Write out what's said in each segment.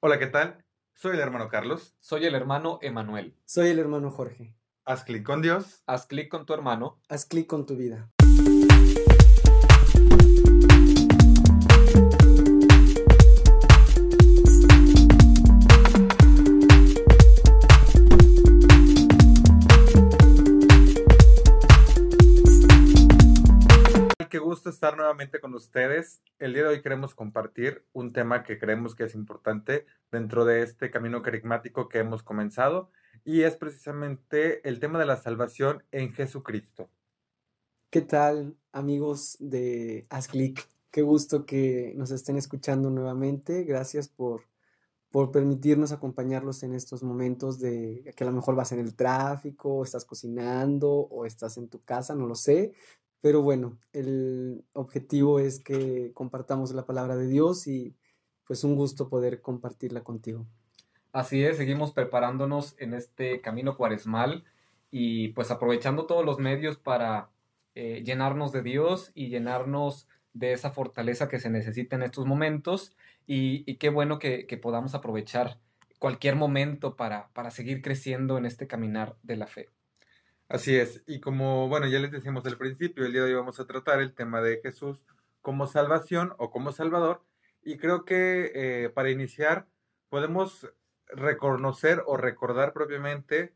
Hola, ¿qué tal? Soy el hermano Carlos. Soy el hermano Emanuel. Soy el hermano Jorge. Haz clic con Dios. Haz clic con tu hermano. Haz clic con tu vida. Qué gusto estar nuevamente con ustedes. El día de hoy queremos compartir un tema que creemos que es importante dentro de este camino carismático que hemos comenzado y es precisamente el tema de la salvación en Jesucristo. ¿Qué tal, amigos de Haz Click? Qué gusto que nos estén escuchando nuevamente. Gracias por, por permitirnos acompañarlos en estos momentos de que a lo mejor vas en el tráfico, o estás cocinando o estás en tu casa, no lo sé. Pero bueno, el objetivo es que compartamos la palabra de Dios y pues un gusto poder compartirla contigo. Así es, seguimos preparándonos en este camino cuaresmal y pues aprovechando todos los medios para eh, llenarnos de Dios y llenarnos de esa fortaleza que se necesita en estos momentos y, qué bueno que, que, podamos aprovechar cualquier momento para, para seguir creciendo en este caminar de la fe. Así es, y como, bueno, ya les decimos al principio, el día de hoy vamos a tratar el tema de Jesús como salvación o como salvador, y creo que eh, para iniciar podemos reconocer o recordar propiamente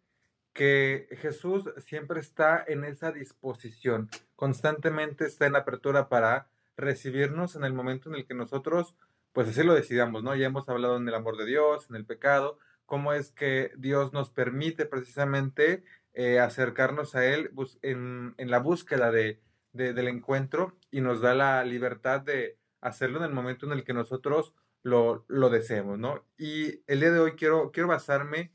que Jesús siempre está en esa disposición, constantemente está en apertura para recibirnos en el momento en el que nosotros, pues así lo decidamos, ¿no? Ya hemos hablado en el amor de Dios, en el pecado, cómo es que Dios nos permite precisamente eh, acercarnos a Él en, la búsqueda de, del encuentro y nos da la libertad de hacerlo en el momento en el que nosotros lo, lo deseemos, ¿no? Y el día de hoy quiero, quiero basarme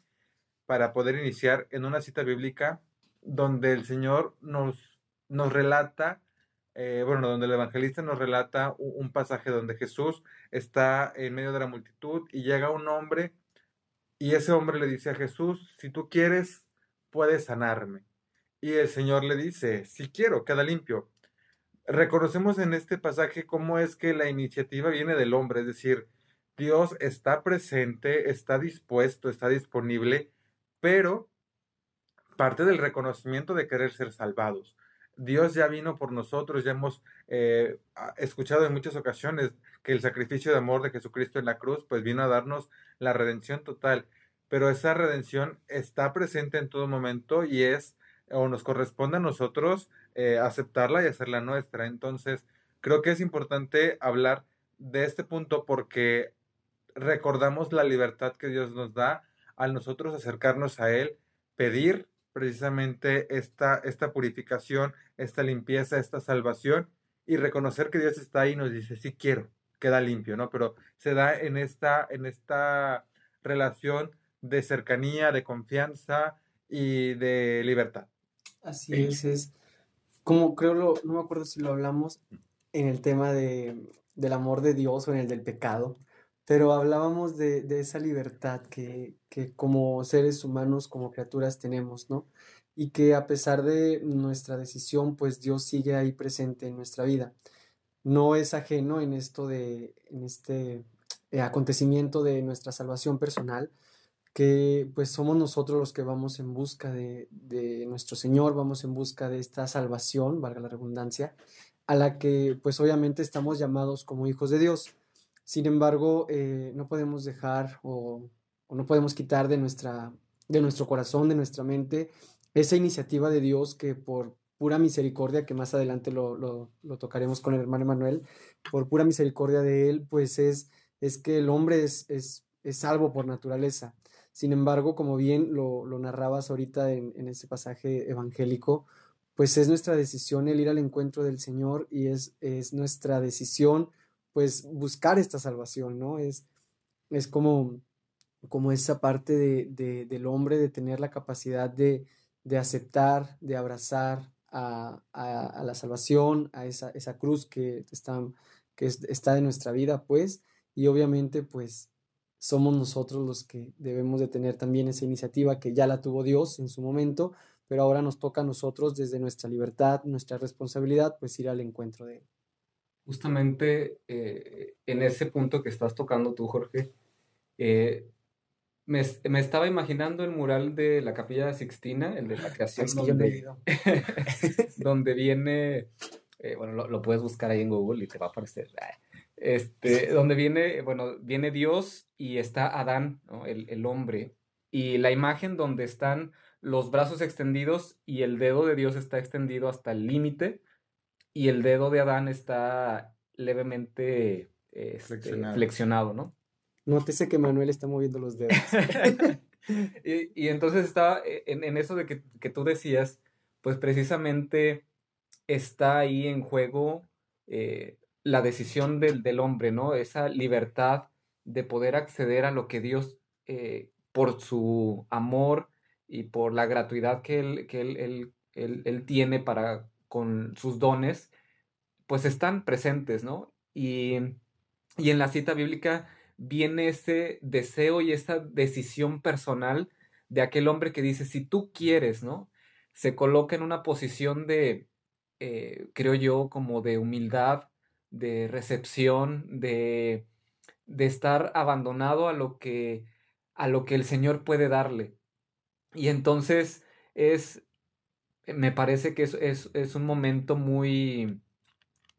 para poder iniciar en una cita bíblica donde el Señor nos, nos relata, eh, bueno, donde el evangelista nos relata un, pasaje donde Jesús está en medio de la multitud y llega un hombre y ese hombre le dice a Jesús, si tú quieres, puede sanarme. Y el Señor le dice, si quiero, queda limpio. Reconocemos en este pasaje cómo es que la iniciativa viene del hombre, es decir, Dios está presente, está dispuesto, está disponible, pero parte del reconocimiento de querer ser salvados. Dios ya vino por nosotros, ya hemos eh, escuchado en muchas ocasiones que el sacrificio de amor de Jesucristo en la cruz, pues vino a darnos la redención total pero esa redención está presente en todo momento y es o nos corresponde a nosotros eh, aceptarla y hacerla nuestra. Entonces, creo que es importante hablar de este punto porque recordamos la libertad que Dios nos da al nosotros acercarnos a Él, pedir precisamente esta, esta purificación, esta limpieza, esta salvación y reconocer que Dios está ahí y nos dice, sí quiero, queda limpio, ¿no? Pero se da en esta, en esta relación de cercanía, de confianza y de libertad. Así es, es como creo, lo, no me acuerdo si lo hablamos en el tema de, del amor de Dios o en el del pecado, pero hablábamos de, de esa libertad que, que, como seres humanos, como criaturas tenemos, ¿no? Y que a pesar de nuestra decisión, pues Dios sigue ahí presente en nuestra vida. No es ajeno en esto de, en este eh, acontecimiento de nuestra salvación personal, que pues somos nosotros los que vamos en busca de, nuestro Señor, vamos en busca de esta salvación, valga la redundancia, a la que pues obviamente estamos llamados como hijos de Dios. Sin embargo, eh, no podemos dejar o, no podemos quitar de, nuestra, de nuestro corazón, de nuestra mente, esa iniciativa de Dios que por pura misericordia, que más adelante lo, tocaremos con el hermano Emanuel, por pura misericordia de Él, pues es, es que el hombre es, es, es salvo por naturaleza. Sin embargo, como bien lo, narrabas ahorita en, en ese pasaje evangélico, pues es nuestra decisión el ir al encuentro del Señor y es, es nuestra decisión pues buscar esta salvación, ¿no? Es, es como, como esa parte de, del hombre de tener la capacidad de, de aceptar, de abrazar a, a, la salvación, a esa, esa cruz que está, que está de nuestra vida, pues, y obviamente pues somos nosotros los que debemos de tener también esa iniciativa que ya la tuvo Dios en su momento, pero ahora nos toca a nosotros desde nuestra libertad, nuestra responsabilidad, pues ir al encuentro de Él. Justamente eh, en ese punto que estás tocando tú, Jorge, Eh, me, estaba imaginando el mural de la Capilla de Sixtina, el de la creación, donde, donde viene, eh, bueno, lo, puedes buscar ahí en Google y te va a aparecer. Este, donde viene, bueno, viene Dios y está Adán, el, el hombre, y la imagen donde están los brazos extendidos y el dedo de Dios está extendido hasta el límite y el dedo de Adán está levemente este, flexionado. ¿no? Nótese que Manuel está moviendo los dedos. y, entonces estaba e, en, eso de que, tú decías, pues precisamente está ahí en juego eh, la decisión del, del, hombre, ¿no? Esa libertad de poder acceder a lo que Dios, eh, por su amor y por la gratuidad que él, que él, él, tiene para con sus dones, pues están presentes, ¿no? Y, y en la cita bíblica viene ese deseo y esa decisión personal de aquel hombre que dice, si tú quieres, ¿no? Se coloca en una posición de, eh, creo yo, como de humildad, de recepción, de, de estar abandonado a lo que a lo que el Señor puede darle. Y entonces es, me parece que es, es, un momento muy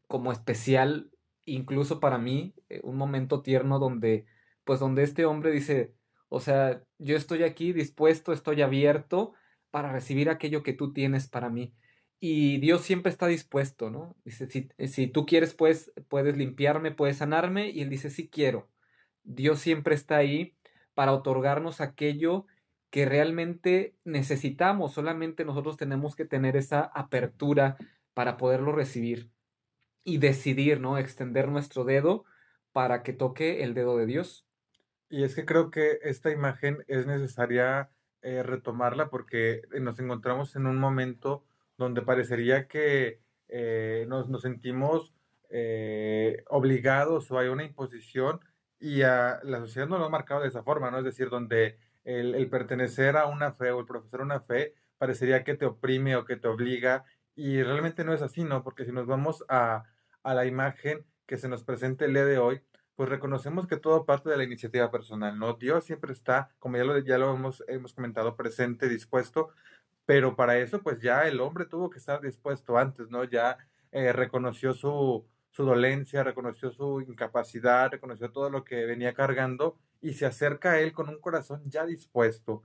como especial, incluso para mí, eh, un momento tierno donde, pues donde este hombre dice, o sea, yo estoy aquí dispuesto, estoy abierto para recibir aquello que tú tienes para mí. Y Dios siempre está dispuesto, ¿no? Dice, si, si tú quieres, pues, puedes limpiarme, puedes sanarme. Y él dice, sí quiero. Dios siempre está ahí para otorgarnos aquello que realmente necesitamos. Solamente nosotros tenemos que tener esa apertura para poderlo recibir y decidir, ¿no? Extender nuestro dedo para que toque el dedo de Dios. Y es que creo que esta imagen es necesaria eh, retomarla porque nos encontramos en un momento donde parecería que eh, nos, nos, sentimos eh, obligados o hay una imposición y a la sociedad no lo ha marcado de esa forma, ¿no? Es decir, donde el, pertenecer a una fe o el profesar una fe parecería que te oprime o que te obliga y realmente no es así, ¿no? Porque si nos vamos a, a la imagen que se nos presenta el día de hoy, pues reconocemos que todo parte de la iniciativa personal, ¿no? Dios siempre está, como ya lo, ya lo hemos, hemos comentado, presente, dispuesto, pero para eso pues ya el hombre tuvo que estar dispuesto antes, ¿no? Ya eh, reconoció su, su dolencia, reconoció su incapacidad, reconoció todo lo que venía cargando y se acerca a él con un corazón ya dispuesto.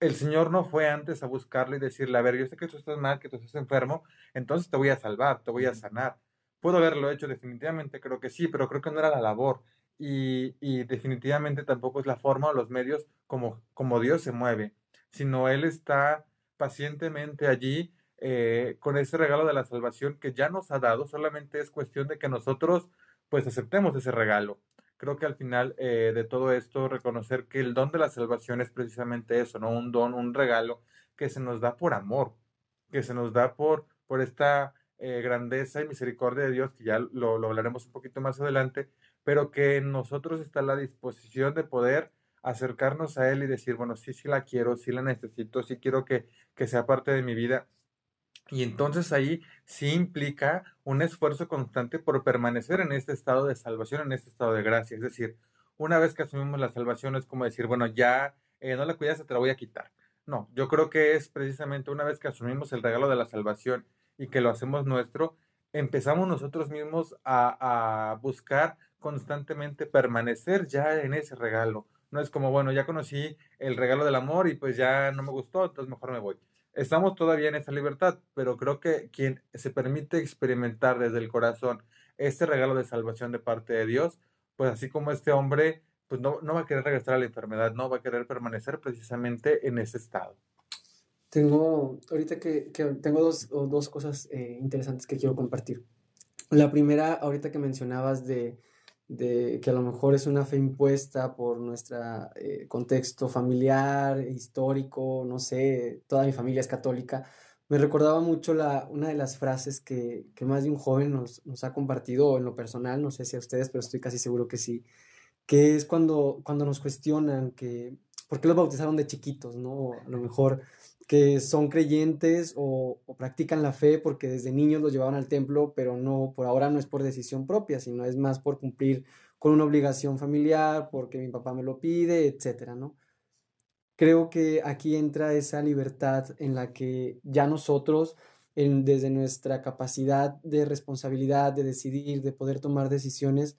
El Señor no fue antes a buscarle y decirle, a ver, yo sé que tú estás mal, que tú estás enfermo, entonces te voy a salvar, te voy a sanar. Puedo haberlo hecho definitivamente, creo que sí, pero creo que no era la labor. Y, y definitivamente tampoco es la forma o los medios como, como Dios se mueve, sino Él está pacientemente allí eh, con ese regalo de la salvación que ya nos ha dado, solamente es cuestión de que nosotros pues aceptemos ese regalo. Creo que al final eh, de todo esto, reconocer que el don de la salvación es precisamente eso, ¿no? Un don, un regalo que se nos da por amor, que se nos da por, por esta eh, grandeza y misericordia de Dios, que ya lo, lo hablaremos un poquito más adelante, pero que en nosotros está la disposición de poder acercarnos a Él y decir, bueno, sí, sí la quiero, sí la necesito, sí quiero que, que sea parte de mi vida y entonces ahí sí implica un esfuerzo constante por permanecer en este estado de salvación, en este estado de gracia. Es decir, una vez que asumimos la salvación es como decir, bueno, ya eh, no la cuidas, te la voy a quitar. No, yo creo que es precisamente una vez que asumimos el regalo de la salvación y que lo hacemos nuestro, empezamos nosotros mismos a, a buscar constantemente permanecer ya en ese regalo. No es como, bueno, ya conocí el regalo del amor y pues ya no me gustó, entonces mejor me voy estamos todavía en esa libertad, pero creo que quien se permite experimentar desde el corazón este regalo de salvación de parte de Dios, pues así como este hombre, pues no, va a querer regresar a la enfermedad, no va a querer permanecer precisamente en ese estado. Tengo, ahorita que, tengo dos, dos cosas eh, interesantes que quiero compartir. La primera, ahorita que mencionabas de de que a lo mejor es una fe impuesta por nuestro eh, contexto familiar, histórico, no sé, toda mi familia es católica. Me recordaba mucho la, una de las frases que, que más de un joven nos, nos, ha compartido en lo personal, no sé si a ustedes, pero estoy casi seguro que sí, que es cuando, cuando nos cuestionan que, ¿por qué los bautizaron de chiquitos? ¿no? A lo mejor que son creyentes o, practican la fe porque desde niños los llevaban al templo, pero no, por ahora no es por decisión propia, sino es más por cumplir con una obligación familiar, porque mi papá me lo pide, etcétera, ¿no? Creo que aquí entra esa libertad en la que ya nosotros, desde nuestra capacidad de responsabilidad, de decidir, de poder tomar decisiones,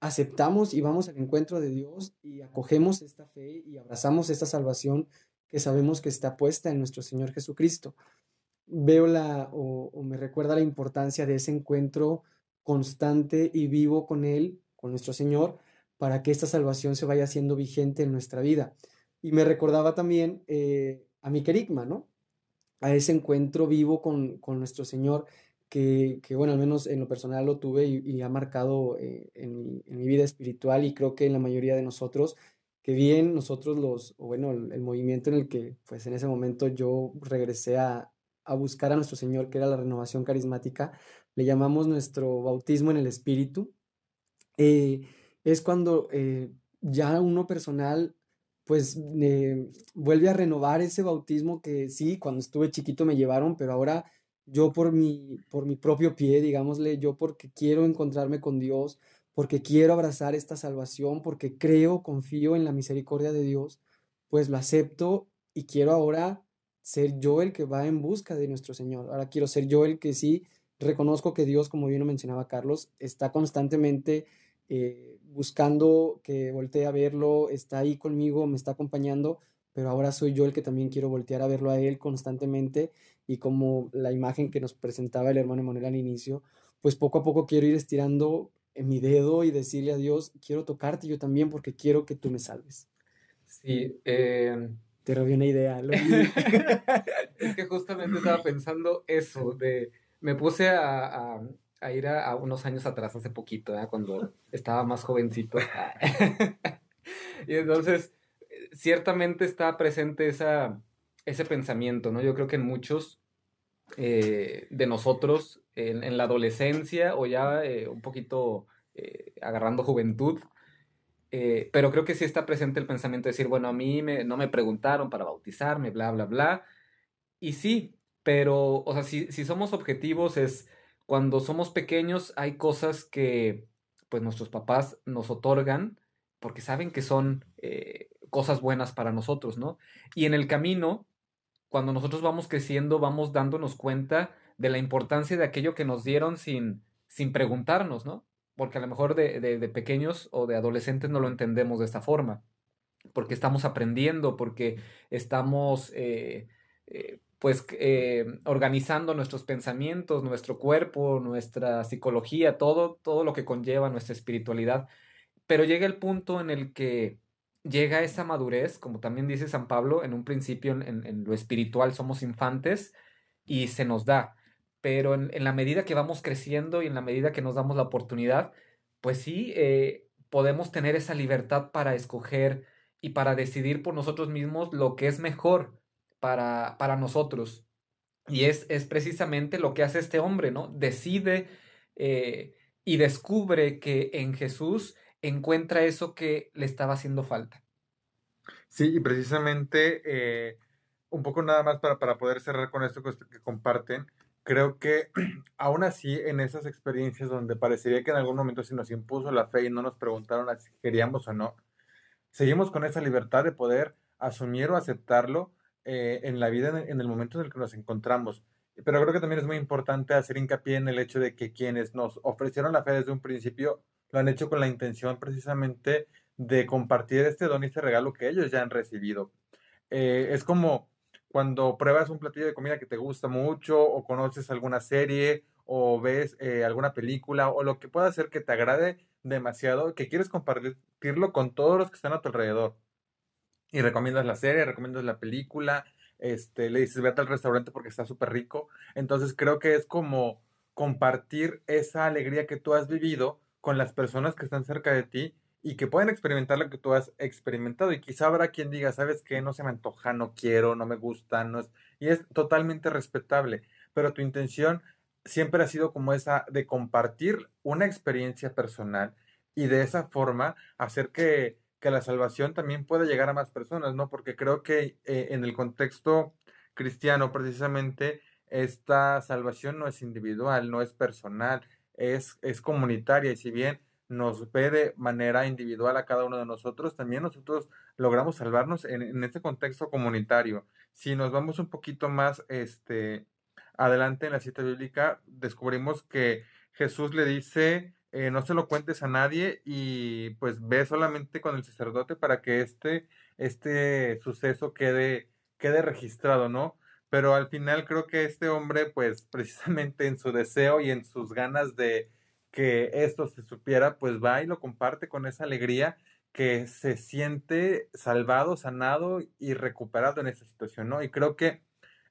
aceptamos y vamos al encuentro de Dios y acogemos esta fe y abrazamos esta salvación que sabemos que está puesta en nuestro Señor Jesucristo. Veo la o, me recuerda la importancia de ese encuentro constante y vivo con Él, con nuestro Señor, para que esta salvación se vaya haciendo vigente en nuestra vida. Y me recordaba también eh, a mi querigma, ¿no? A ese encuentro vivo con, con nuestro Señor que, bueno, al menos en lo personal lo tuve y, ha marcado eh, en, mi, vida espiritual y creo que en la mayoría de nosotros, que bien nosotros los, o bueno, el, movimiento en el que pues en ese momento yo regresé a, buscar a nuestro Señor, que era la renovación carismática, le llamamos nuestro bautismo en el Espíritu, eh, es cuando eh, ya uno personal pues vuelve a renovar ese bautismo que sí, cuando estuve chiquito me llevaron, pero ahora yo por mi, por mi propio pie, digámosle, yo porque quiero encontrarme con Dios, porque quiero abrazar esta salvación, porque creo, confío en la misericordia de Dios, pues lo acepto y quiero ahora ser yo el que va en busca de nuestro Señor. Ahora quiero ser yo el que sí reconozco que Dios, como bien lo mencionaba Carlos, está constantemente eh, buscando que voltee a verlo, está ahí conmigo, me está acompañando, pero ahora soy yo el que también quiero voltear a verlo a Él constantemente y como la imagen que nos presentaba el hermano Emanuel al inicio, pues poco a poco quiero ir estirando en mi dedo y decirle a Dios, quiero tocarte yo también porque quiero que tú me salves. Sí, eh... te robé una idea. es que justamente estaba pensando eso, de me puse a, a, ir a, unos años atrás, hace poquito, cuando estaba más jovencito. y entonces, ciertamente está presente esa, ese pensamiento, ¿no? Yo creo que en muchos eh, de nosotros en, la adolescencia o ya eh, un poquito eh, agarrando juventud, pero creo que sí está presente el pensamiento de decir, bueno, a mí me, no me preguntaron para bautizarme, bla, bla, bla. Y sí, pero, o sea, si, si somos objetivos es cuando somos pequeños hay cosas que pues nuestros papás nos otorgan porque saben que son cosas buenas para nosotros, ¿no? Y en el camino cuando nosotros vamos creciendo, vamos dándonos cuenta de la importancia de aquello que nos dieron sin, sin preguntarnos, ¿no? Porque a lo mejor de, de, pequeños o de adolescentes no lo entendemos de esta forma, porque estamos aprendiendo, porque estamos, eh, eh, pues, eh, organizando nuestros pensamientos, nuestro cuerpo, nuestra psicología, todo, todo lo que conlleva nuestra espiritualidad. Pero llega el punto en el que llega esa madurez, como también dice San Pablo, en un principio en, lo espiritual somos infantes y se nos da, pero en, la medida que vamos creciendo y en la medida que nos damos la oportunidad, pues sí, eh, podemos tener esa libertad para escoger y para decidir por nosotros mismos lo que es mejor para, para nosotros. Y es, es precisamente lo que hace este hombre, ¿no? Decide eh, y descubre que en Jesús encuentra eso que le estaba haciendo falta. Sí, y precisamente eh, un poco nada más para, para poder cerrar con esto que, comparten, creo que aún así en esas experiencias donde parecería que en algún momento se nos impuso la fe y no nos preguntaron si queríamos o no, seguimos con esa libertad de poder asumir o aceptarlo eh, en la vida en el momento en el que nos encontramos. Pero creo que también es muy importante hacer hincapié en el hecho de que quienes nos ofrecieron la fe desde un principio lo han hecho con la intención precisamente de compartir este don y este regalo que ellos ya han recibido. Eh, es como cuando pruebas un platillo de comida que te gusta mucho o conoces alguna serie o ves eh, alguna película o lo que pueda hacer que te agrade demasiado, que quieres compartirlo con todos los que están a tu alrededor. Y recomiendas la serie, recomiendas la película, este, le dices vete al restaurante porque está súper rico. Entonces creo que es como compartir esa alegría que tú has vivido con las personas que están cerca de ti y que pueden experimentar lo que tú has experimentado. Y quizá habrá quien diga, ¿sabes qué? No se me antoja, no quiero, no me gusta, no es... Y es totalmente respetable. Pero tu intención siempre ha sido como esa de compartir una experiencia personal y de esa forma hacer que, que la salvación también pueda llegar a más personas, ¿no? Porque creo que eh, en el contexto cristiano precisamente esta salvación no es individual, no es personal, es, es comunitaria y si bien nos ve de manera individual a cada uno de nosotros, también nosotros logramos salvarnos en, en este contexto comunitario. Si nos vamos un poquito más este, adelante en la cita bíblica, descubrimos que Jesús le dice, eh, no se lo cuentes a nadie y pues ve solamente con el sacerdote para que este, este suceso quede, quede registrado, ¿no? Pero al final creo que este hombre, pues precisamente en su deseo y en sus ganas de que esto se supiera, pues va y lo comparte con esa alegría que se siente salvado, sanado y recuperado en esa situación, ¿no? Y creo que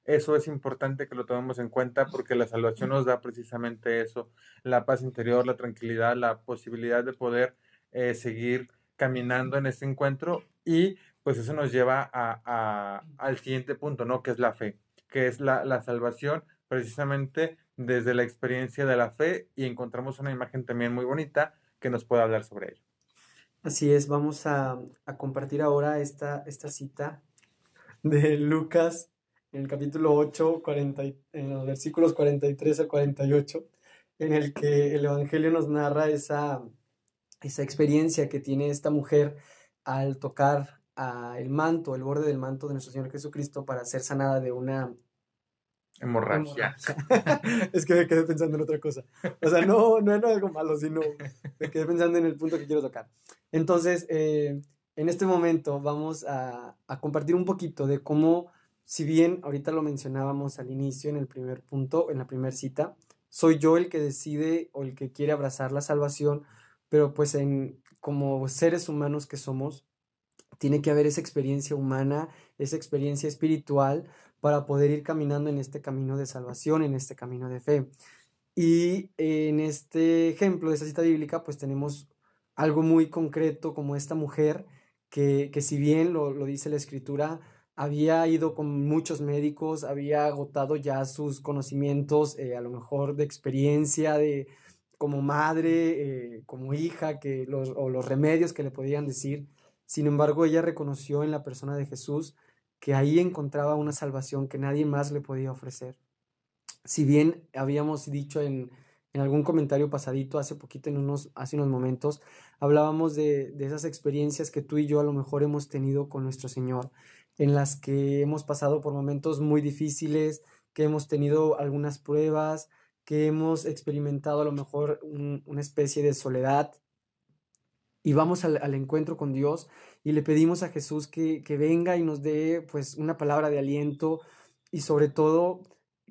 eso es importante que lo tomemos en cuenta porque la salvación nos da precisamente eso, la paz interior, la tranquilidad, la posibilidad de poder eh, seguir caminando en ese encuentro y pues eso nos lleva a, al siguiente punto, ¿no? Que es la fe, que es la salvación precisamente desde la experiencia de la fe y encontramos una imagen también muy bonita que nos puede hablar sobre ello. Así es, vamos a, compartir ahora esta, esta cita de Lucas en el capítulo 8, 40, en los versículos 43 al 48, en el que el Evangelio nos narra esa, esa experiencia que tiene esta mujer al tocar el manto, el borde del manto de nuestro Señor Jesucristo para ser sanada de una hemorragia. es que me quedé pensando en otra cosa. O sea, no, no algo malo, sino me quedé pensando en el punto que quiero tocar. Entonces, eh, en este momento vamos a, a compartir un poquito de cómo si bien ahorita lo mencionábamos al inicio, en el primer punto, en la primera cita, soy yo el que decide o el que quiere abrazar la salvación, pero pues en como seres humanos que somos, tiene que haber esa experiencia humana, esa experiencia espiritual para poder ir caminando en este camino de salvación, en este camino de fe. Y en este ejemplo de esta cita bíblica, pues tenemos algo muy concreto como esta mujer que, que si bien lo, dice la escritura, había ido con muchos médicos, había agotado ya sus conocimientos, eh, a lo mejor de experiencia, de como madre, eh, como hija, que o los remedios que le podían decir. Sin embargo, ella reconoció en la persona de Jesús que ahí encontraba una salvación que nadie más le podía ofrecer. Si bien habíamos dicho en, en algún comentario pasadito hace poquito, en unos, hace unos momentos, hablábamos de, de esas experiencias que tú y yo a lo mejor hemos tenido con nuestro Señor en las que hemos pasado por momentos muy difíciles, que hemos tenido algunas pruebas, que hemos experimentado a lo mejor una especie de soledad. Y vamos al, encuentro con Dios y le pedimos a Jesús que, venga y nos dé pues una palabra de aliento y sobre todo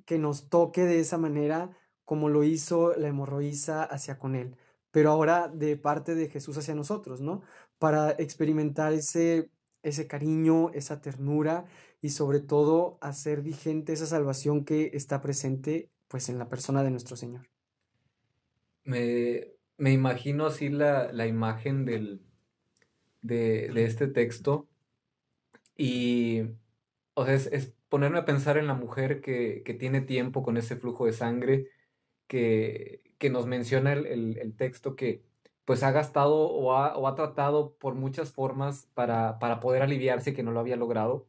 que nos toque de esa manera como lo hizo la hemorroísa hacia con él, pero ahora de parte de Jesús hacia nosotros, ¿no? Para experimentar ese ese cariño, esa ternura y sobre todo hacer vigente esa salvación que está presente pues en la persona de nuestro Señor. Me, me imagino así la, la imagen del, de, de, este texto y o sea, es, ponerme a pensar en la mujer que, que, tiene tiempo con ese flujo de sangre que, que nos menciona el, el, el texto que pues ha gastado o ha, o ha tratado por muchas formas para, para, poder aliviarse que no lo había logrado.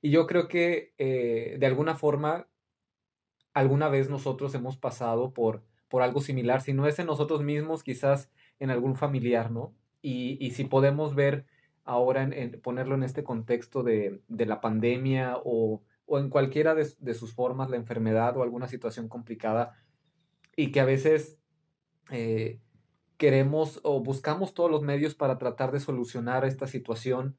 Y yo creo que eh, de alguna forma, alguna vez nosotros hemos pasado por, por algo similar, si no es en nosotros mismos, quizás en algún familiar, ¿no? Y, y si podemos ver ahora, en, ponerlo en este contexto de, de la pandemia o, o en cualquiera de, de, sus formas, la enfermedad o alguna situación complicada, y que a veces eh, queremos o buscamos todos los medios para tratar de solucionar esta situación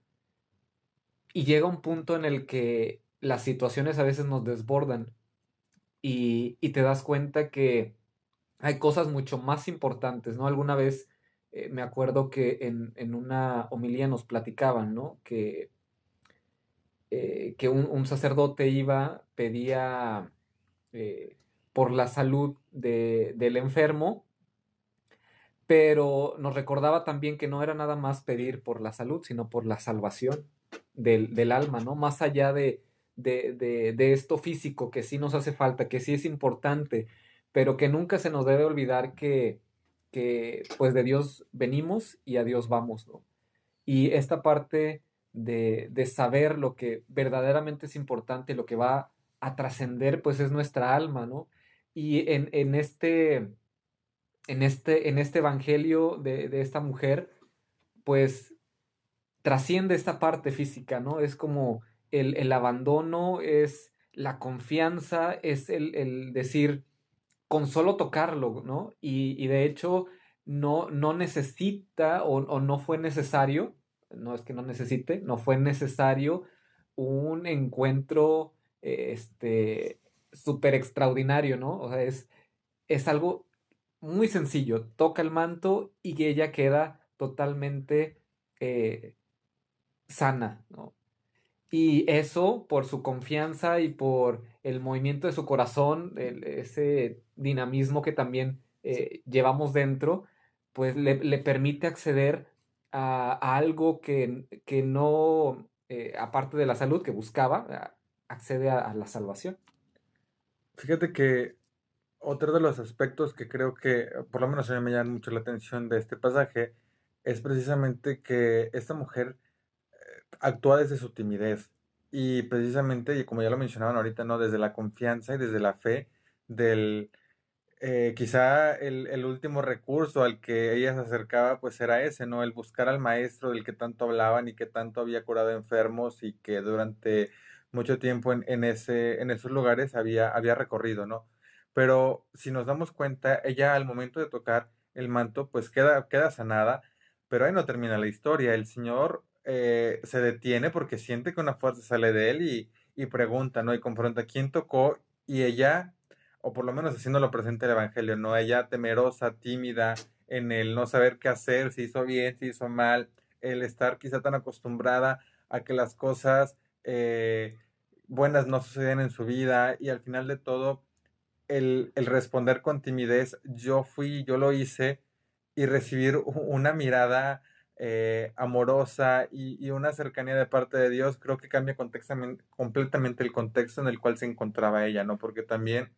y llega un punto en el que las situaciones a veces nos desbordan y, y te das cuenta que hay cosas mucho más importantes, ¿no? Alguna vez eh, me acuerdo que en, en, una homilía nos platicaban, ¿no? Que, eh, que un, sacerdote iba, pedía eh, por la salud de, del enfermo pero nos recordaba también que no era nada más pedir por la salud, sino por la salvación del, del alma, ¿no? Más allá de, de, de, esto físico que sí nos hace falta, que sí es importante, pero que nunca se nos debe olvidar que, que pues de Dios venimos y a Dios vamos, ¿no? Y esta parte de, de saber lo que verdaderamente es importante, lo que va a trascender, pues es nuestra alma, ¿no? Y en, en este en este, en este evangelio de, de, esta mujer, pues trasciende esta parte física, ¿no? Es como el, el abandono, es la confianza, es el, el, decir, con solo tocarlo, ¿no? Y, y de hecho, no, no necesita o, o, no fue necesario, no es que no necesite, no fue necesario un encuentro este súper extraordinario, ¿no? O sea, es, es algo muy sencillo. Toca el manto y ella queda totalmente eh, sana, ¿no? Y eso, por su confianza y por el movimiento de su corazón, ese dinamismo que también eh, llevamos dentro, pues le, le permite acceder a, a algo que, que no, eh, aparte de la salud que buscaba, accede a, a la salvación. Fíjate que otro de los aspectos que creo que, por lo menos a mí me llama mucho la atención de este pasaje, es precisamente que esta mujer eh, actúa desde su timidez y precisamente, y como ya lo mencionaban ahorita, ¿no? Desde la confianza y desde la fe del, eh, quizá el, el, último recurso al que ella se acercaba, pues era ese, ¿no? El buscar al maestro del que tanto hablaban y que tanto había curado enfermos y que durante mucho tiempo en, en ese, en esos lugares había, había recorrido, ¿no? Pero si nos damos cuenta, ella al momento de tocar el manto, pues queda, queda sanada, pero ahí no termina la historia. El Señor eh, se detiene porque siente que una fuerza sale de él y, y pregunta, ¿no? Y confronta quién tocó y ella, o por lo menos haciéndolo presente el Evangelio, ¿no? Ella temerosa, tímida, en el no saber qué hacer, si hizo bien, si hizo mal, el estar quizá tan acostumbrada a que las cosas eh, buenas no suceden en su vida y al final de todo el, el, responder con timidez, yo fui, yo lo hice, y recibir una mirada eh, amorosa y, y, una cercanía de parte de Dios, creo que cambia completamente el contexto en el cual se encontraba ella, ¿no? Porque también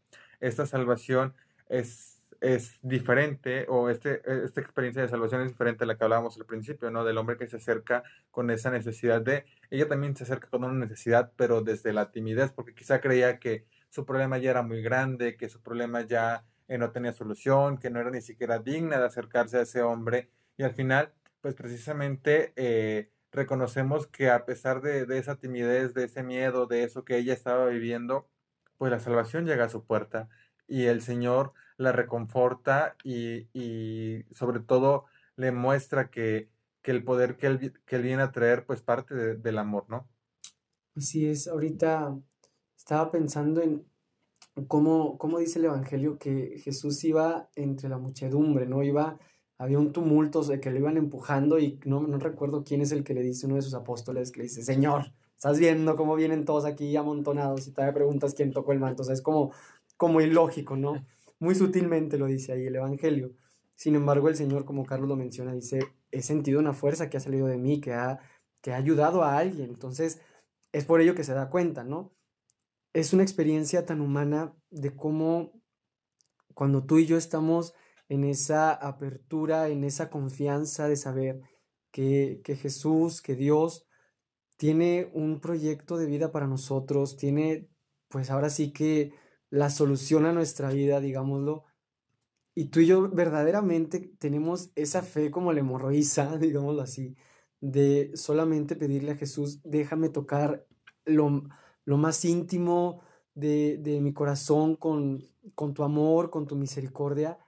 esta salvación es, es diferente, o este, esta experiencia de salvación es diferente a la que hablábamos al principio, ¿no? Del hombre que se acerca con esa necesidad de, ella también se acerca con una necesidad, pero desde la timidez, porque quizá creía que su problema ya era muy grande, que su problema ya eh, no tenía solución, que no era ni siquiera digna de acercarse a ese hombre. Y al final, pues precisamente eh, reconocemos que a pesar de, de, esa timidez, de ese miedo, de eso que ella estaba viviendo, pues la salvación llega a su puerta y el Señor la reconforta y, y sobre todo le muestra que, que el poder que él, que él, viene a traer, pues parte de, del amor, ¿no? Así es, ahorita estaba pensando en cómo, cómo dice el Evangelio que Jesús iba entre la muchedumbre, ¿no? Iba, había un tumulto de que lo iban empujando y no, no recuerdo quién es el que le dice, uno de sus apóstoles, que le dice, Señor, estás viendo cómo vienen todos aquí amontonados y todavía preguntas quién tocó el manto, o sea, es como, como ilógico, ¿no? Muy sutilmente lo dice ahí el Evangelio. Sin embargo, el Señor, como Carlos lo menciona, dice, he sentido una fuerza que ha salido de mí, que ha, que ha ayudado a alguien. Entonces, es por ello que se da cuenta, ¿no? es una experiencia tan humana de cómo cuando tú y yo estamos en esa apertura, en esa confianza de saber que, que Jesús, que Dios tiene un proyecto de vida para nosotros, tiene pues ahora sí que la solución a nuestra vida, digámoslo, y tú y yo verdaderamente tenemos esa fe como la hemorroísa, digámoslo así, de solamente pedirle a Jesús, déjame tocar lo, lo más íntimo de, de mi corazón con, con, tu amor, con tu misericordia,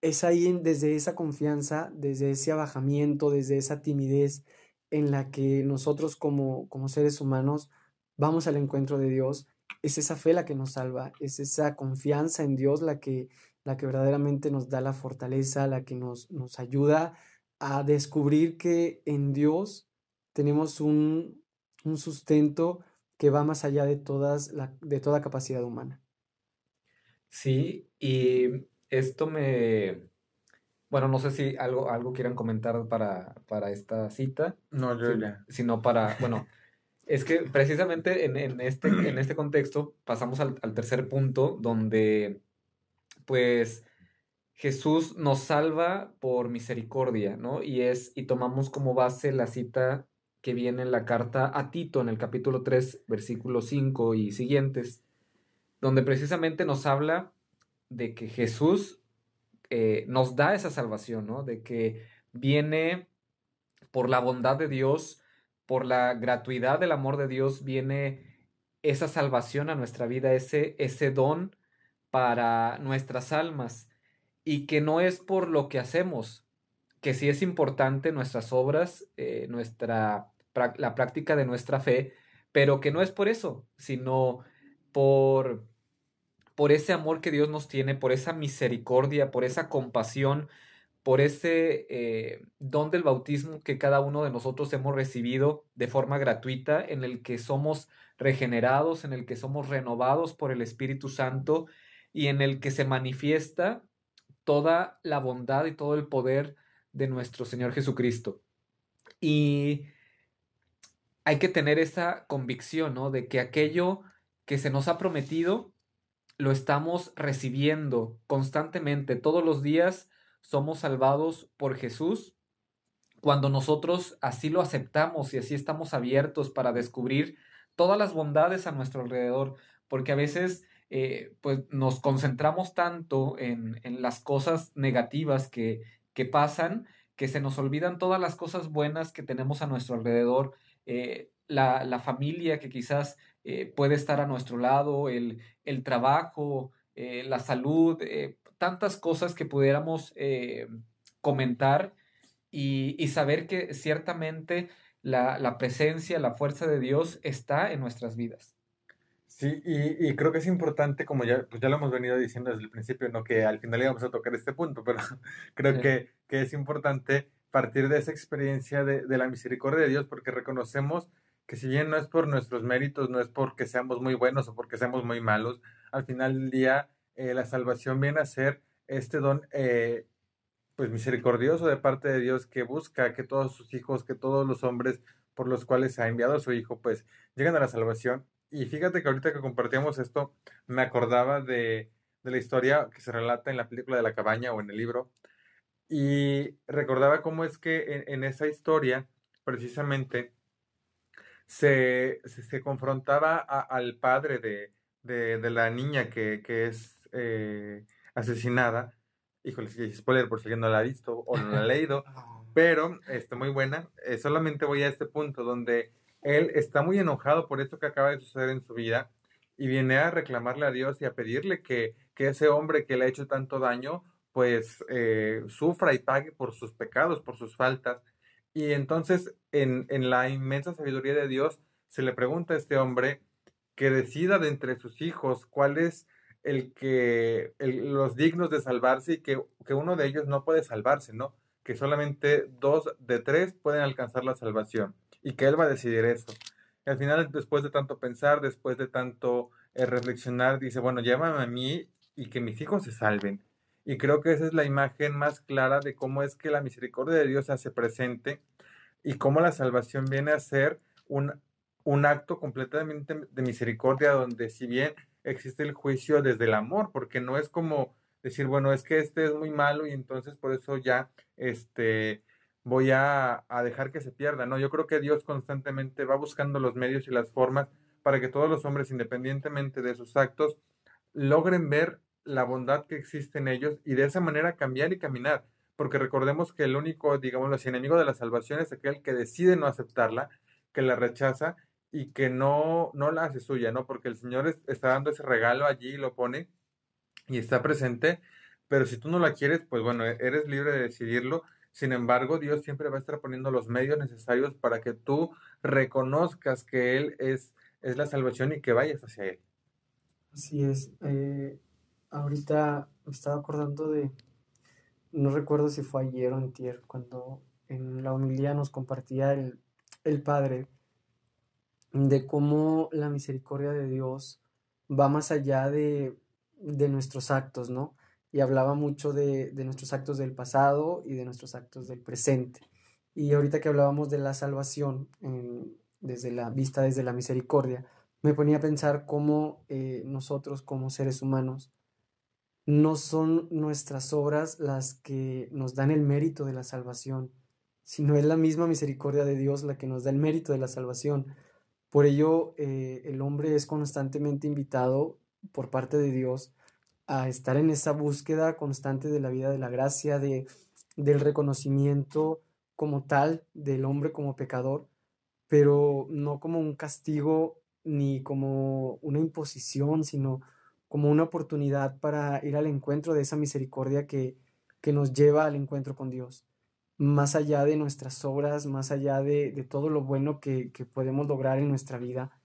es ahí desde esa confianza, desde ese abajamiento, desde esa timidez en la que nosotros como, como seres humanos vamos al encuentro de Dios. Es esa fe la que nos salva, es esa confianza en Dios la que, la que verdaderamente nos da la fortaleza, la que nos, nos ayuda a descubrir que en Dios tenemos un, un sustento que va más allá de, todas la, de toda capacidad humana. Sí, y esto me... Bueno, no sé si algo, algo quieran comentar para, para esta cita. No, yo ya. Sino para, bueno, es que precisamente en, en, este, en este contexto pasamos al, al tercer punto donde, pues, Jesús nos salva por misericordia, ¿no? Y es, y tomamos como base la cita que viene en la carta a Tito en el capítulo 3, versículo 5 y siguientes, donde precisamente nos habla de que Jesús eh, nos da esa salvación, ¿no? De que viene por la bondad de Dios, por la gratuidad del amor de Dios, viene esa salvación a nuestra vida, ese, ese don para nuestras almas y que no es por lo que hacemos, que sí es importante nuestras obras, eh, nuestra, la práctica de nuestra fe, pero que no es por eso, sino por, por ese amor que Dios nos tiene, por esa misericordia, por esa compasión, por ese eh, don del bautismo que cada uno de nosotros hemos recibido de forma gratuita, en el que somos regenerados, en el que somos renovados por el Espíritu Santo y en el que se manifiesta toda la bondad y todo el poder de nuestro Señor Jesucristo. Y hay que tener esa convicción, ¿no? De que aquello que se nos ha prometido lo estamos recibiendo constantemente. Todos los días somos salvados por Jesús. Cuando nosotros así lo aceptamos y así estamos abiertos para descubrir todas las bondades a nuestro alrededor, porque a veces eh, pues nos concentramos tanto en, en las cosas negativas que, que, pasan que se nos olvidan todas las cosas buenas que tenemos a nuestro alrededor, eh, la, la, familia que quizás eh, puede estar a nuestro lado, el, el trabajo, la salud, tantas cosas que pudiéramos comentar y, y, saber que ciertamente la, la presencia, la fuerza de Dios está en nuestras vidas. Sí, y, y, creo que es importante, como ya, pues ya lo hemos venido diciendo desde el principio, no que al final íbamos a tocar este punto, pero creo sí. que, que, es importante partir de esa experiencia de, de, la misericordia de Dios, porque reconocemos que si bien no es por nuestros méritos, no es porque seamos muy buenos o porque seamos muy malos, al final del día eh, la salvación viene a ser este don eh, pues misericordioso de parte de Dios que busca que todos sus hijos, que todos los hombres por los cuales ha enviado a su hijo, pues lleguen a la salvación y fíjate que ahorita que compartíamos esto, me acordaba de, de, la historia que se relata en la película de la cabaña o en el libro. Y recordaba cómo es que en esa historia, precisamente, se, se, se confrontaba a, al padre de, de, de, la niña que, que es eh, asesinada. Híjole, si spoiler por si alguien no la ha visto o no la ha leído, pero está muy buena. Eh, solamente voy a este punto donde él está muy enojado por esto que acaba de suceder en su vida y viene a reclamarle a Dios y a pedirle que, que ese hombre que le ha hecho tanto daño, pues eh, sufra y pague por sus pecados, por sus faltas. Y entonces, en, en, la inmensa sabiduría de Dios, se le pregunta a este hombre que decida de entre sus hijos cuál es el que, los dignos de salvarse y que, que uno de ellos no puede salvarse, ¿no? Que solamente dos de tres pueden alcanzar la salvación y que Él va a decidir eso. Y al final, después de tanto pensar, después de tanto eh, reflexionar, dice, bueno, llámame a mí y que mis hijos se salven. Y creo que esa es la imagen más clara de cómo es que la misericordia de Dios se hace presente y cómo la salvación viene a ser un, un acto completamente de misericordia donde si bien existe el juicio desde el amor, porque no es como decir, bueno, es que este es muy malo y entonces por eso ya, este, voy a, a, dejar que se pierda, ¿no? Yo creo que Dios constantemente va buscando los medios y las formas para que todos los hombres, independientemente de sus actos, logren ver la bondad que existe en ellos y de esa manera cambiar y caminar. Porque recordemos que el único, digamos, el enemigo de la salvación es aquel que decide no aceptarla, que la rechaza y que no, no la hace suya, ¿no? Porque el Señor está dando ese regalo allí, lo pone y está presente, pero si tú no la quieres, pues bueno, e-, eres libre de decidirlo sin embargo, Dios siempre va a estar poniendo los medios necesarios para que tú reconozcas que Él es, es la salvación y que vayas hacia Él. Así es. Eh, ahorita me estaba acordando de, no recuerdo si fue ayer o antier, cuando en la homilía nos compartía el, el Padre de cómo la misericordia de Dios va más allá de, de nuestros actos, ¿no? y hablaba mucho de, de, nuestros actos del pasado y de nuestros actos del presente. Y ahorita que hablábamos de la salvación desde la vista, desde la misericordia, me ponía a pensar cómo eh, nosotros como seres humanos no son nuestras obras las que nos dan el mérito de la salvación, sino es la misma misericordia de Dios la que nos da el mérito de la salvación. Por ello, eh, el hombre es constantemente invitado por parte de Dios a estar en esa búsqueda constante de la vida de la gracia, de, del reconocimiento como tal del hombre como pecador, pero no como un castigo ni como una imposición, sino como una oportunidad para ir al encuentro de esa misericordia que, que nos lleva al encuentro con Dios, más allá de nuestras obras, más allá de, de todo lo bueno que, que podemos lograr en nuestra vida.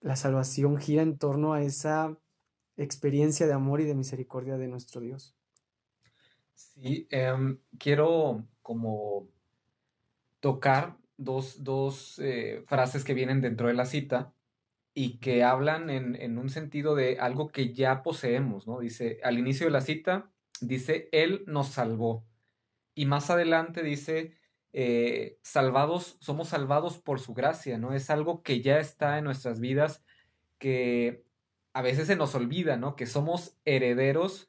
La salvación gira en torno a esa experiencia de amor y de misericordia de nuestro Dios. Sí, em, quiero como tocar dos, dos eh, frases que vienen dentro de la cita y que hablan en, en, un sentido de algo que ya poseemos, ¿no? Dice, al inicio de la cita, dice, Él nos salvó. Y más adelante dice, eh, salvados, somos salvados por su gracia, ¿no? Es algo que ya está en nuestras vidas, que a veces se nos olvida, ¿no? Que somos herederos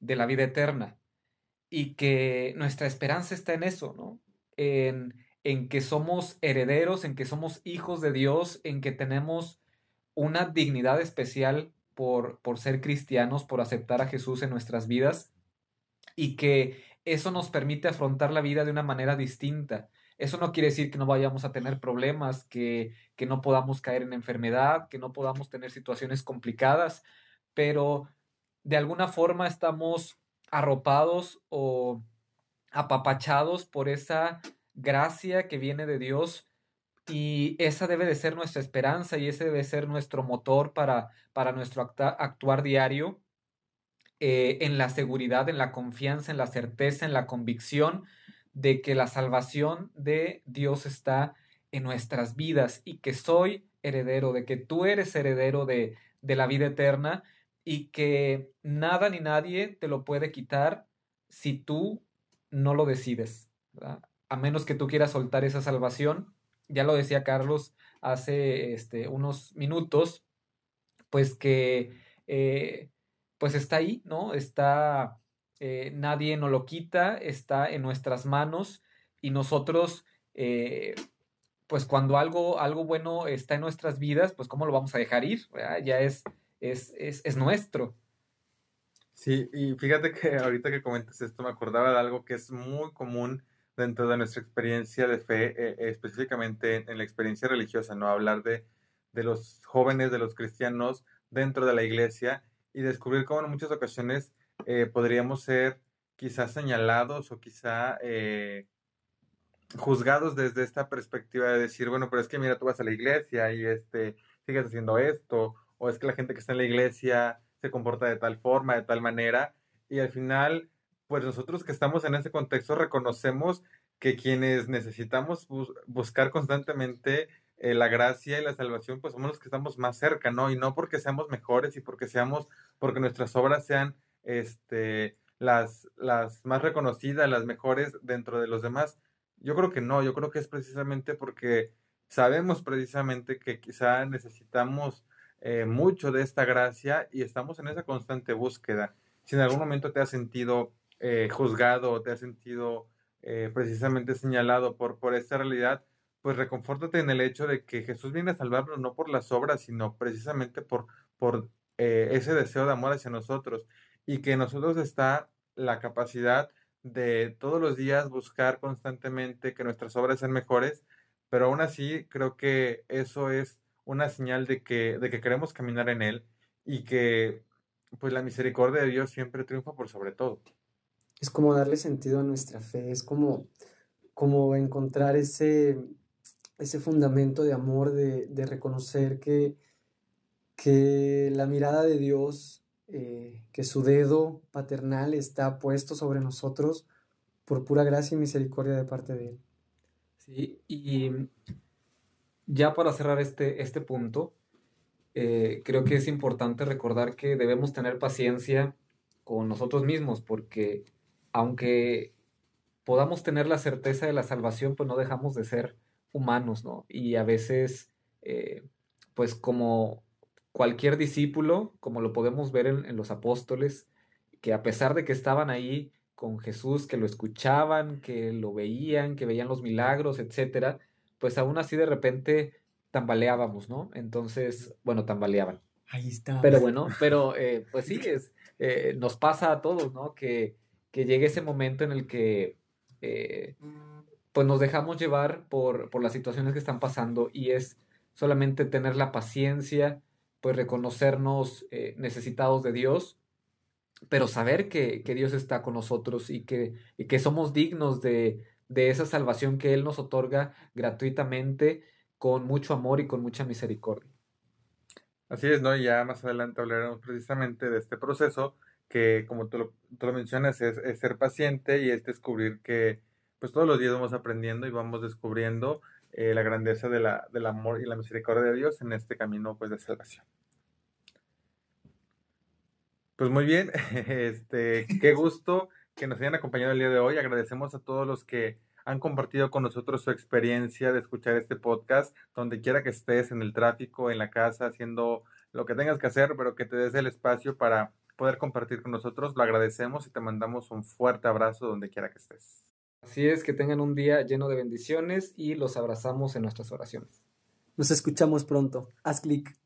de la vida eterna y que nuestra esperanza está en eso, ¿no? En, en que somos herederos, en que somos hijos de Dios, en que tenemos una dignidad especial por, por ser cristianos, por aceptar a Jesús en nuestras vidas y que eso nos permite afrontar la vida de una manera distinta. Eso no quiere decir que no vayamos a tener problemas, que, que no podamos caer en enfermedad, que no podamos tener situaciones complicadas, pero de alguna forma estamos arropados o apapachados por esa gracia que viene de Dios y esa debe de ser nuestra esperanza y ese debe ser nuestro motor para, para nuestro actuar diario eh, en la seguridad, en la confianza, en la certeza, en la convicción de que la salvación de Dios está en nuestras vidas y que soy heredero, de que tú eres heredero de, de la vida eterna y que nada ni nadie te lo puede quitar si tú no lo decides, a menos que tú quieras soltar esa salvación. Ya lo decía Carlos hace este, unos minutos, pues que eh, pues está ahí, ¿no? Está, eh, nadie nos lo quita, está en nuestras manos y nosotros, eh, pues cuando algo, algo bueno está en nuestras vidas, pues ¿cómo lo vamos a dejar ir? Ya es es, es, es nuestro. Sí, y fíjate que ahorita que comentas esto me acordaba de algo que es muy común dentro de nuestra experiencia de fe, eh, específicamente en, en, la experiencia religiosa, ¿no? Hablar de, de, los jóvenes, de los cristianos dentro de la iglesia y descubrir cómo en muchas ocasiones eh, podríamos ser quizás señalados o quizá eh, juzgados desde esta perspectiva de decir, bueno, pero es que mira, tú vas a la iglesia y este, sigues haciendo esto, o es que la gente que está en la iglesia se comporta de tal forma, de tal manera, y al final, pues nosotros que estamos en ese contexto reconocemos que quienes necesitamos bus buscar constantemente eh, la gracia y la salvación, pues somos los que estamos más cerca, ¿no? Y no porque seamos mejores y porque seamos, porque nuestras obras sean, este, las, las más reconocidas, las mejores dentro de los demás. Yo creo que no, yo creo que es precisamente porque sabemos precisamente que quizá necesitamos eh, mucho de esta gracia y estamos en esa constante búsqueda. Si en algún momento te has sentido eh, juzgado o te has sentido eh, precisamente señalado por, por esta realidad, pues reconfórtate en el hecho de que Jesús viene a salvarnos no por las obras, sino precisamente por, por eh, ese deseo de amor hacia nosotros y que en nosotros está la capacidad de todos los días buscar constantemente que nuestras obras sean mejores, pero aún así creo que eso es una señal de que, de que queremos caminar en Él y que pues la misericordia de Dios siempre triunfa por sobre todo. Es como darle sentido a nuestra fe, es como, como encontrar ese, ese fundamento de amor, de, reconocer que, que la mirada de Dios, eh, que su dedo paternal está puesto sobre nosotros por pura gracia y misericordia de parte de Él. Sí, y ya para cerrar este, este punto, eh, creo que es importante recordar que debemos tener paciencia con nosotros mismos, porque aunque podamos tener la certeza de la salvación, pues no dejamos de ser humanos, ¿no? Y a veces, eh, pues como cualquier discípulo, como lo podemos ver en, en los apóstoles, que a pesar de que estaban ahí con Jesús, que lo escuchaban, que lo veían, que veían los milagros, etcétera, pues aún así de repente tambaleábamos, ¿no? Entonces, bueno, tambaleaban. Ahí está. Pero bueno, pero eh, pues sí, es, eh, nos pasa a todos, ¿no? Que, que llegue ese momento en el que eh, pues nos dejamos llevar por, por las situaciones que están pasando y es solamente tener la paciencia, pues reconocernos eh, necesitados de Dios, pero saber que, que, Dios está con nosotros y que, y que somos dignos de, de esa salvación que Él nos otorga gratuitamente, con mucho amor y con mucha misericordia. Así es, ¿no? Ya más adelante hablaremos precisamente de este proceso que, como tú lo, tú lo mencionas, es, es, ser paciente y es descubrir que pues todos los días vamos aprendiendo y vamos descubriendo eh, la grandeza de la, del amor y la misericordia de Dios en este camino pues de salvación. Pues muy bien, este, qué gusto que nos hayan acompañado el día de hoy. Agradecemos a todos los que han compartido con nosotros su experiencia de escuchar este podcast, donde quiera que estés, en el tráfico, en la casa, haciendo lo que tengas que hacer, pero que te des el espacio para poder compartir con nosotros. Lo agradecemos y te mandamos un fuerte abrazo donde quiera que estés. Así es, que tengan un día lleno de bendiciones y los abrazamos en nuestras oraciones. Nos escuchamos pronto. Haz clic.